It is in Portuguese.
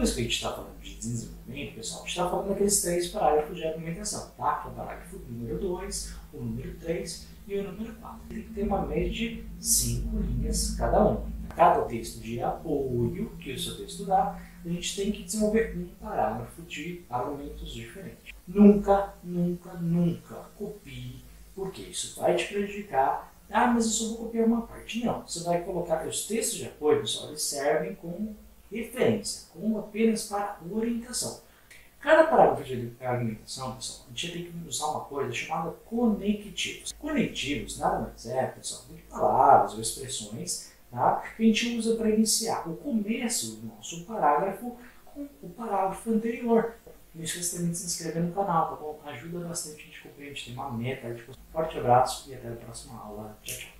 vez que a gente está falando de desenvolvimento, pessoal, a gente está falando daqueles três parágrafos de argumentação, tá? Que é o parágrafo número 2, o número 3 e o número 4. Tem que ter uma média de 5 linhas cada um. Cada texto de apoio que o seu texto dá, a gente tem que desenvolver um parágrafo de argumentos diferentes. Nunca, nunca, nunca copie, porque isso vai te prejudicar. Ah, mas eu só vou copiar uma parte. Não, você vai colocar os textos de apoio, pessoal, eles servem como referência, como apenas para orientação. Cada parágrafo de argumentação, pessoal, a gente tem que usar uma coisa chamada conectivos. Conectivos nada mais é, pessoal, do que palavras ou expressões tá? que a gente usa para iniciar o começo do nosso parágrafo com o parágrafo anterior. Não esqueça também de se inscrever no canal, tá bom? Ajuda bastante a gente compreender, a gente tem uma meta. Forte abraço e até a próxima aula. Tchau, tchau.